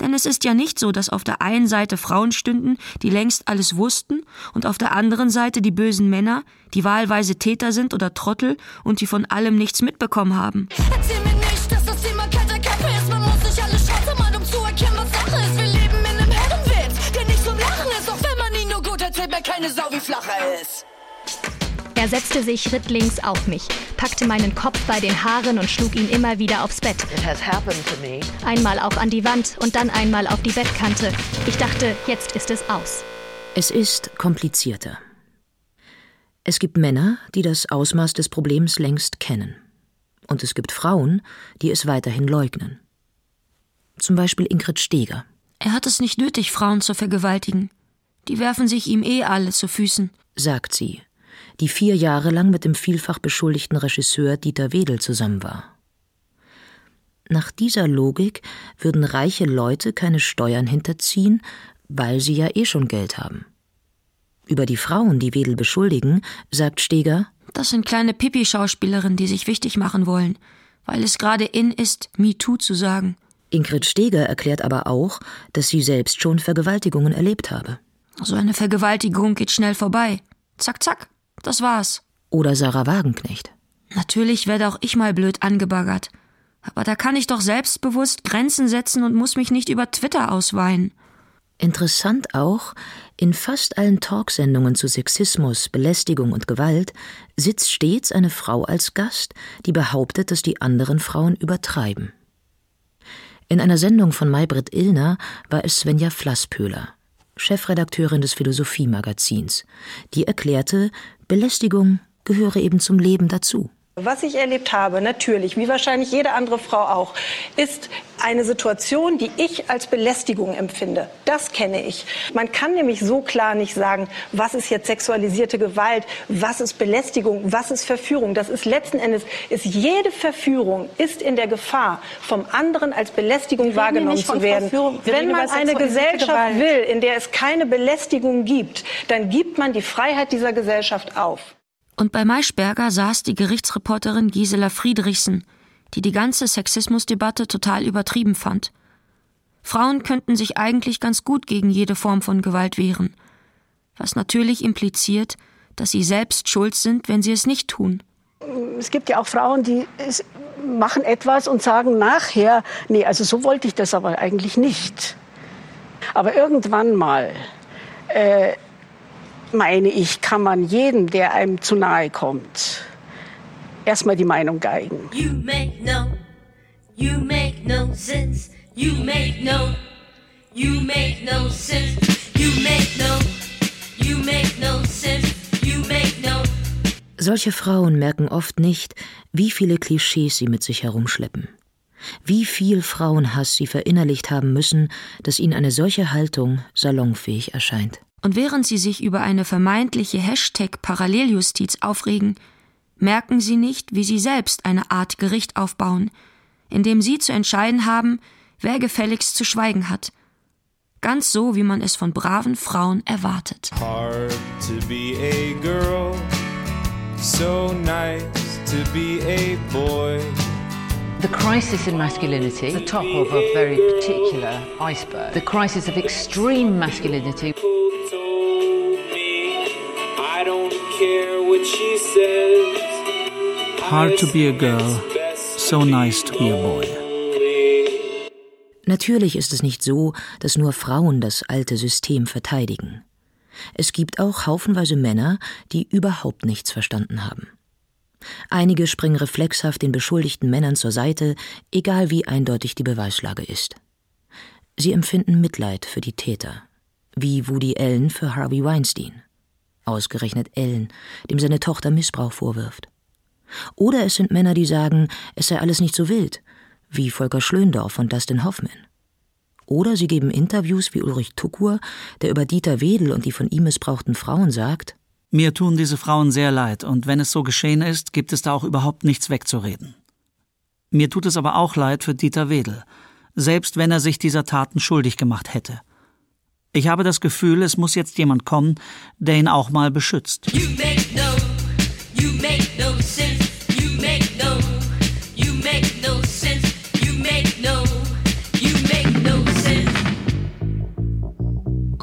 Denn es ist ja nicht so, dass auf der einen Seite Frauen stünden, die längst alles wussten, und auf der anderen Seite die bösen Männer, die wahlweise Täter sind oder Trottel und die von allem nichts mitbekommen haben. Erzähl mir nicht, dass das Thema kalter Kaffee ist. Man muss nicht alle schwarze um zu erkennen, was Sache ist. Wir leben in einem Herrenwitz, der nicht zum Lachen ist. Auch wenn man ihn nur gut erzählt, mir keine Sau wie flach er ist. Er setzte sich schrittlings auf mich, packte meinen Kopf bei den Haaren und schlug ihn immer wieder aufs Bett. It has happened to me. Einmal auch an die Wand und dann einmal auf die Bettkante. Ich dachte, jetzt ist es aus. Es ist komplizierter. Es gibt Männer, die das Ausmaß des Problems längst kennen. Und es gibt Frauen, die es weiterhin leugnen. Zum Beispiel Ingrid Steger. Er hat es nicht nötig, Frauen zu vergewaltigen. Die werfen sich ihm eh alle zu Füßen, sagt sie, die vier Jahre lang mit dem vielfach beschuldigten Regisseur Dieter Wedel zusammen war. Nach dieser Logik würden reiche Leute keine Steuern hinterziehen, weil sie ja eh schon Geld haben. Über die Frauen, die Wedel beschuldigen, sagt Steger, das sind kleine Pipi-Schauspielerinnen, die sich wichtig machen wollen, weil es gerade in ist, MeToo zu sagen. Ingrid Steger erklärt aber auch, dass sie selbst schon Vergewaltigungen erlebt habe. So eine Vergewaltigung geht schnell vorbei. Zack, zack, das war's. Oder Sarah Wagenknecht. Natürlich werde auch ich mal blöd angebaggert. Aber da kann ich doch selbstbewusst Grenzen setzen und muss mich nicht über Twitter ausweinen. Interessant auch, in fast allen Talksendungen zu Sexismus, Belästigung und Gewalt sitzt stets eine Frau als Gast, die behauptet, dass die anderen Frauen übertreiben. In einer Sendung von Maybrit Illner war es Svenja Flasspöhler, Chefredakteurin des Philosophie-Magazins, die erklärte, Belästigung gehöre eben zum Leben dazu. Was ich erlebt habe, natürlich, wie wahrscheinlich jede andere Frau auch, ist eine Situation, die ich als Belästigung empfinde. Das kenne ich. Man kann nämlich so klar nicht sagen, was ist jetzt sexualisierte Gewalt, was ist Belästigung, was ist Verführung. Das ist letzten Endes, ist jede Verführung ist in der Gefahr, vom anderen als Belästigung wahrgenommen zu werden. Wenn man eine Gesellschaft will, in der es keine Belästigung gibt, dann gibt man die Freiheit dieser Gesellschaft auf. Und bei Maischberger saß die Gerichtsreporterin Gisela Friedrichsen, die die ganze Sexismusdebatte total übertrieben fand. Frauen könnten sich eigentlich ganz gut gegen jede Form von Gewalt wehren, was natürlich impliziert, dass sie selbst schuld sind, wenn sie es nicht tun. Es gibt ja auch Frauen, die machen etwas und sagen nachher, nee, also so wollte ich das aber eigentlich nicht. Aber irgendwann mal äh, meine ich, kann man jedem, der einem zu nahe kommt, erstmal die Meinung geigen. You make no, you make no sense. You make no, you make no sense. You make no, you make no sense. You make no. Solche Frauen merken oft nicht, wie viele Klischees sie mit sich herumschleppen. Wie viel Frauenhass sie verinnerlicht haben müssen, dass ihnen eine solche Haltung salonfähig erscheint. Und während sie sich über eine vermeintliche Hashtag-Paralleljustiz aufregen, merken sie nicht, wie sie selbst eine Art Gericht aufbauen, in dem sie zu entscheiden haben, wer gefälligst zu schweigen hat. Ganz so, wie man es von braven Frauen erwartet. Hard to be a girl, so nice to be a boy. The crisis in masculinity, the top of a very particular iceberg. The crisis of extreme masculinity. I don't care what she says. Hard to be a girl, so nice to be a boy. Natürlich ist es nicht so, dass nur Frauen das alte System verteidigen. Es gibt auch haufenweise Männer, die überhaupt nichts verstanden haben. Einige springen reflexhaft den beschuldigten Männern zur Seite, egal wie eindeutig die Beweislage ist. Sie empfinden Mitleid für die Täter, wie Woody Allen für Harvey Weinstein. Ausgerechnet Allen, dem seine Tochter Missbrauch vorwirft. Oder es sind Männer, die sagen, es sei alles nicht so wild, wie Volker Schlöndorff und Dustin Hoffman. Oder sie geben Interviews wie Ulrich Tukur, der über Dieter Wedel und die von ihm missbrauchten Frauen sagt, mir tun diese Frauen sehr leid, und wenn es so geschehen ist, gibt es da auch überhaupt nichts wegzureden. Mir tut es aber auch leid für Dieter Wedel, selbst wenn er sich dieser Taten schuldig gemacht hätte. Ich habe das Gefühl, es muss jetzt jemand kommen, der ihn auch mal beschützt.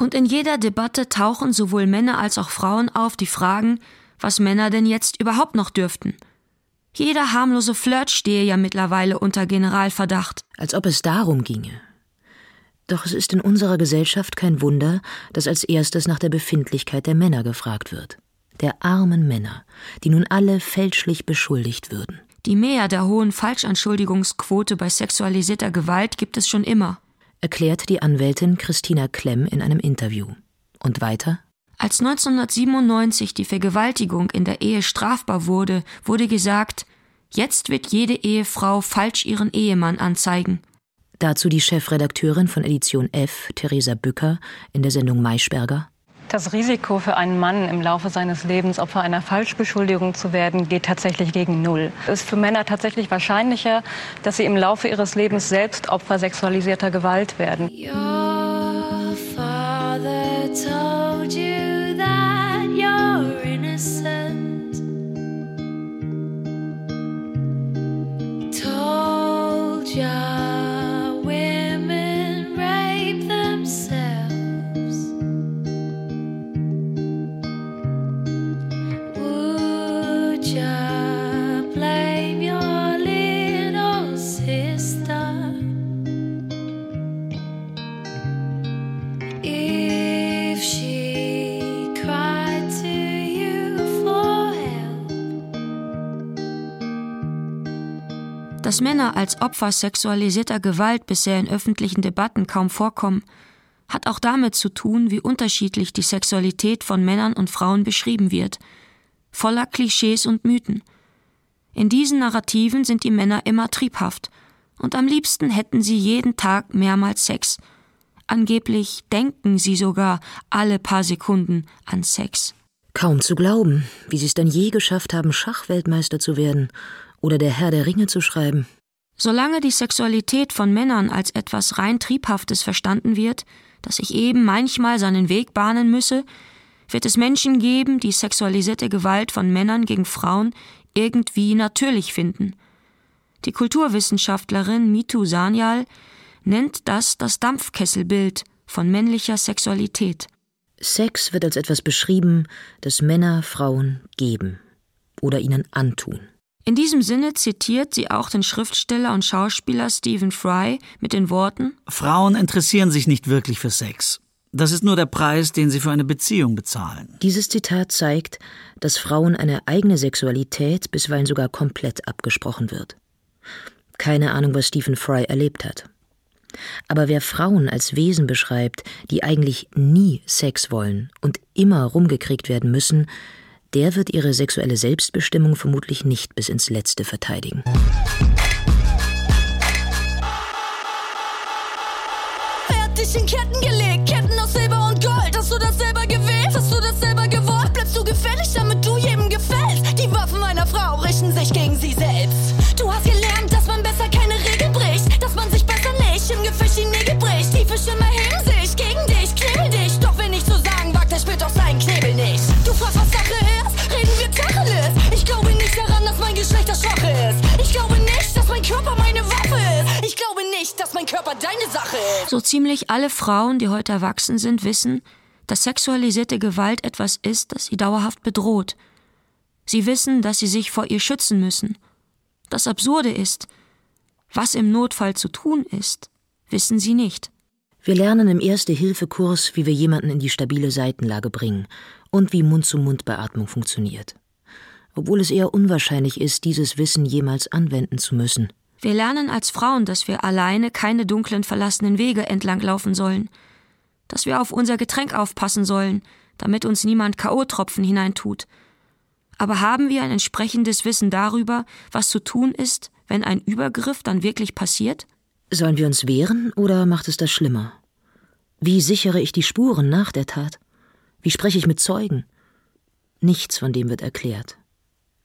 Und in jeder Debatte tauchen sowohl Männer als auch Frauen auf, die fragen, was Männer denn jetzt überhaupt noch dürften. Jeder harmlose Flirt stehe ja mittlerweile unter Generalverdacht. Als ob es darum ginge. Doch es ist in unserer Gesellschaft kein Wunder, dass als erstes nach der Befindlichkeit der Männer gefragt wird. Der armen Männer, die nun alle fälschlich beschuldigt würden. Die Mehr der hohen Falschanschuldigungsquote bei sexualisierter Gewalt gibt es schon immer, erklärt die Anwältin Christina Klemm in einem Interview. Und weiter? Als 1997 die Vergewaltigung in der Ehe strafbar wurde, wurde gesagt, jetzt wird jede Ehefrau falsch ihren Ehemann anzeigen. Dazu die Chefredakteurin von Edition F, Theresa Bücker, in der Sendung Maischberger. Das Risiko für einen Mann im Laufe seines Lebens Opfer einer Falschbeschuldigung zu werden, geht tatsächlich gegen Null. Es ist für Männer tatsächlich wahrscheinlicher, dass sie im Laufe ihres Lebens selbst Opfer sexualisierter Gewalt werden. Your father told you that Dass Männer als Opfer sexualisierter Gewalt bisher in öffentlichen Debatten kaum vorkommen, hat auch damit zu tun, wie unterschiedlich die Sexualität von Männern und Frauen beschrieben wird, voller Klischees und Mythen. In diesen Narrativen sind die Männer immer triebhaft, und am liebsten hätten sie jeden Tag mehrmals Sex. Angeblich denken sie sogar alle paar Sekunden an Sex. Kaum zu glauben, wie sie es dann je geschafft haben, Schachweltmeister zu werden oder der Herr der Ringe zu schreiben. Solange die Sexualität von Männern als etwas rein Triebhaftes verstanden wird, das sich eben manchmal seinen Weg bahnen müsse, wird es Menschen geben, die sexualisierte Gewalt von Männern gegen Frauen irgendwie natürlich finden. Die Kulturwissenschaftlerin Mitu Sanyal nennt das das Dampfkesselbild von männlicher Sexualität. Sex wird als etwas beschrieben, das Männer Frauen geben oder ihnen antun. In diesem Sinne zitiert sie auch den Schriftsteller und Schauspieler Stephen Fry mit den Worten Frauen interessieren sich nicht wirklich für Sex. Das ist nur der Preis, den sie für eine Beziehung bezahlen. Dieses Zitat zeigt, dass Frauen eine eigene Sexualität bisweilen sogar komplett abgesprochen wird. Keine Ahnung, was Stephen Fry erlebt hat. Aber wer Frauen als Wesen beschreibt, die eigentlich nie Sex wollen und immer rumgekriegt werden müssen, der wird ihre sexuelle Selbstbestimmung vermutlich nicht bis ins Letzte verteidigen. Er dich in Ketten gelegt, nicht, dass mein Körper deine Sache ist. So ziemlich alle Frauen, die heute erwachsen sind, wissen, dass sexualisierte Gewalt etwas ist, das sie dauerhaft bedroht. Sie wissen, dass sie sich vor ihr schützen müssen. Das Absurde ist, was im Notfall zu tun ist, wissen sie nicht. Wir lernen im Erste-Hilfe-Kurs, wie wir jemanden in die stabile Seitenlage bringen und wie Mund-zu-Mund-Beatmung funktioniert. Obwohl es eher unwahrscheinlich ist, dieses Wissen jemals anwenden zu müssen. Wir lernen als Frauen, dass wir alleine keine dunklen verlassenen Wege entlang laufen sollen, dass wir auf unser Getränk aufpassen sollen, damit uns niemand K.O.-Tropfen hineintut. Aber haben wir ein entsprechendes Wissen darüber, was zu tun ist, wenn ein Übergriff dann wirklich passiert? Sollen wir uns wehren oder macht es das schlimmer? Wie sichere ich die Spuren nach der Tat? Wie spreche ich mit Zeugen? Nichts von dem wird erklärt.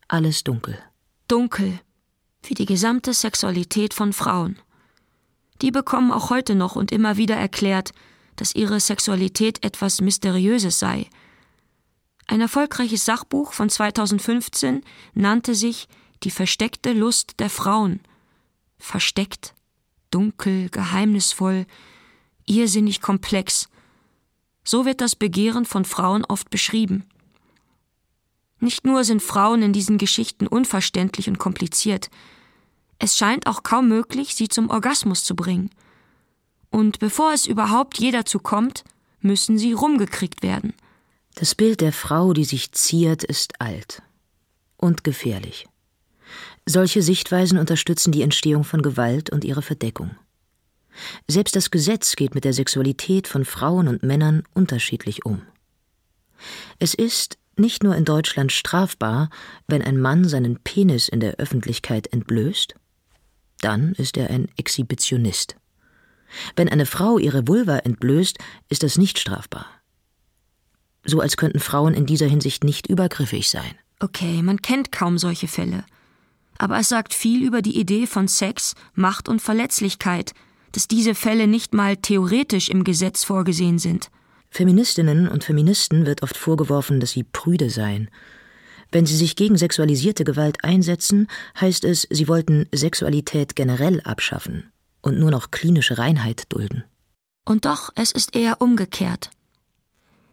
Alles dunkel. Dunkel, wie die gesamte Sexualität von Frauen. Die bekommen auch heute noch und immer wieder erklärt, dass ihre Sexualität etwas Mysteriöses sei. Ein erfolgreiches Sachbuch von 2015 nannte sich Die versteckte Lust der Frauen. Versteckt, dunkel, geheimnisvoll, irrsinnig komplex. So wird das Begehren von Frauen oft beschrieben. Nicht nur sind Frauen in diesen Geschichten unverständlich und kompliziert, es scheint auch kaum möglich, sie zum Orgasmus zu bringen. Und bevor es überhaupt je dazu kommt, müssen sie rumgekriegt werden. Das Bild der Frau, die sich ziert, ist alt und gefährlich. Solche Sichtweisen unterstützen die Entstehung von Gewalt und ihre Verdeckung. Selbst das Gesetz geht mit der Sexualität von Frauen und Männern unterschiedlich um. Es ist nicht nur in Deutschland strafbar, wenn ein Mann seinen Penis in der Öffentlichkeit entblößt, dann ist er ein Exhibitionist. Wenn eine Frau ihre Vulva entblößt, ist das nicht strafbar. So als könnten Frauen in dieser Hinsicht nicht übergriffig sein. Okay, man kennt kaum solche Fälle. Aber es sagt viel über die Idee von Sex, Macht und Verletzlichkeit, dass diese Fälle nicht mal theoretisch im Gesetz vorgesehen sind. Feministinnen und Feministen wird oft vorgeworfen, dass sie prüde seien. Wenn sie sich gegen sexualisierte Gewalt einsetzen, heißt es, sie wollten Sexualität generell abschaffen und nur noch klinische Reinheit dulden. Und doch, es ist eher umgekehrt.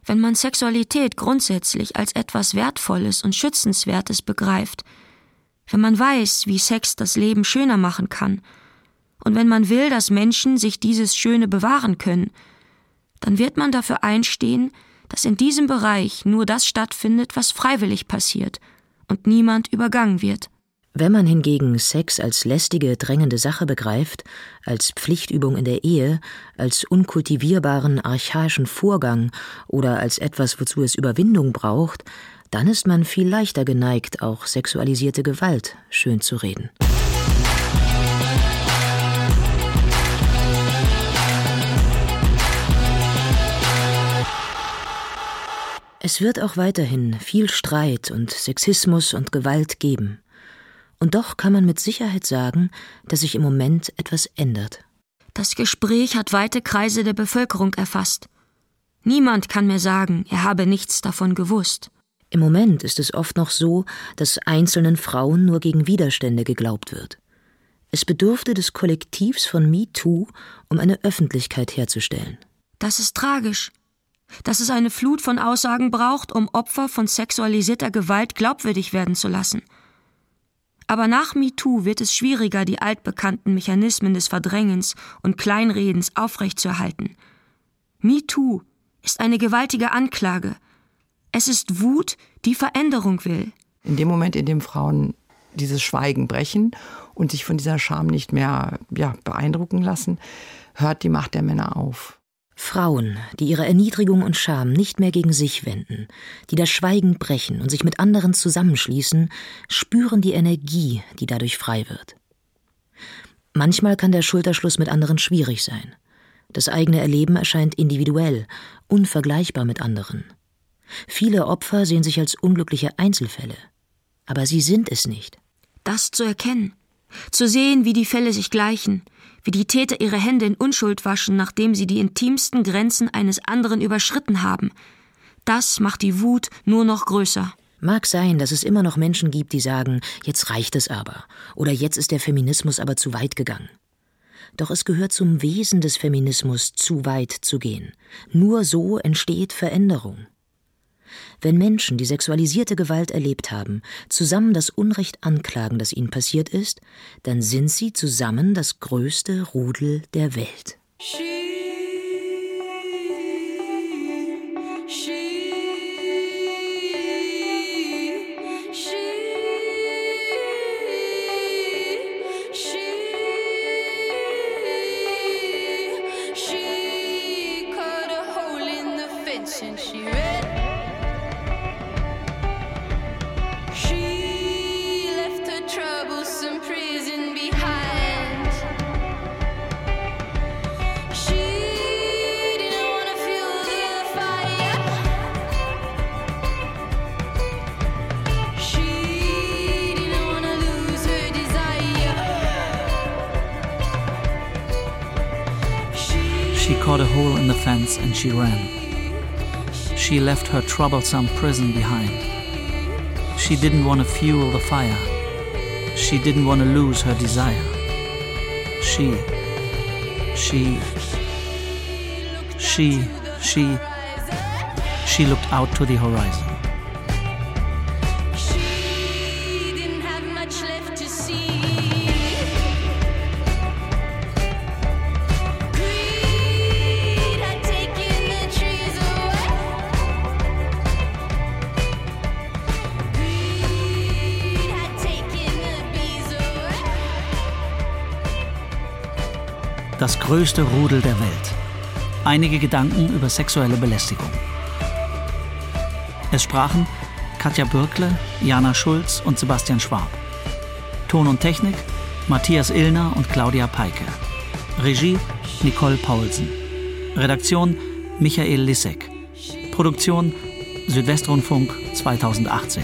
Wenn man Sexualität grundsätzlich als etwas Wertvolles und Schützenswertes begreift, wenn man weiß, wie Sex das Leben schöner machen kann, und wenn man will, dass Menschen sich dieses Schöne bewahren können, dann wird man dafür einstehen, dass in diesem Bereich nur das stattfindet, was freiwillig passiert und niemand übergangen wird. Wenn man hingegen Sex als lästige, drängende Sache begreift, als Pflichtübung in der Ehe, als unkultivierbaren, archaischen Vorgang oder als etwas, wozu es Überwindung braucht, dann ist man viel leichter geneigt, auch sexualisierte Gewalt schön zu reden. Es wird auch weiterhin viel Streit und Sexismus und Gewalt geben. Und doch kann man mit Sicherheit sagen, dass sich im Moment etwas ändert. Das Gespräch hat weite Kreise der Bevölkerung erfasst. Niemand kann mir sagen, er habe nichts davon gewusst. Im Moment ist es oft noch so, dass einzelnen Frauen nur gegen Widerstände geglaubt wird. Es bedurfte des Kollektivs von MeToo, um eine Öffentlichkeit herzustellen. Das ist tragisch dass es eine Flut von Aussagen braucht, um Opfer von sexualisierter Gewalt glaubwürdig werden zu lassen. Aber nach MeToo wird es schwieriger, die altbekannten Mechanismen des Verdrängens und Kleinredens aufrechtzuerhalten. MeToo ist eine gewaltige Anklage. Es ist Wut, die Veränderung will. In dem Moment, in dem Frauen dieses Schweigen brechen und sich von dieser Scham nicht mehr ja, beeindrucken lassen, hört die Macht der Männer auf. Frauen, die ihre Erniedrigung und Scham nicht mehr gegen sich wenden, die das Schweigen brechen und sich mit anderen zusammenschließen, spüren die Energie, die dadurch frei wird. Manchmal kann der Schulterschluss mit anderen schwierig sein. Das eigene Erleben erscheint individuell, unvergleichbar mit anderen. Viele Opfer sehen sich als unglückliche Einzelfälle. Aber sie sind es nicht. Das zu erkennen, zu sehen, wie die Fälle sich gleichen, wie die Täter ihre Hände in Unschuld waschen, nachdem sie die intimsten Grenzen eines anderen überschritten haben. Das macht die Wut nur noch größer. Mag sein, dass es immer noch Menschen gibt, die sagen, jetzt reicht es aber, oder jetzt ist der Feminismus aber zu weit gegangen. Doch es gehört zum Wesen des Feminismus, zu weit zu gehen. Nur so entsteht Veränderung. Wenn Menschen, die sexualisierte Gewalt erlebt haben, zusammen das Unrecht anklagen, das ihnen passiert ist, dann sind sie zusammen das größte Rudel der Welt. caught a hole and she ran. She left her troublesome prison behind. She didn't want to fuel the fire. She didn't want to lose her desire. She, she, she, she, she looked out to the horizon. Größte Rudel der Welt. Einige Gedanken über sexuelle Belästigung. Es sprachen Katja Bürkle, Jana Schulz und Sebastian Schwab. Ton und Technik Matthias Illner und Claudia Peike. Regie Nicole Paulsen. Redaktion Michael Lissek. Produktion Südwestrundfunk 2018.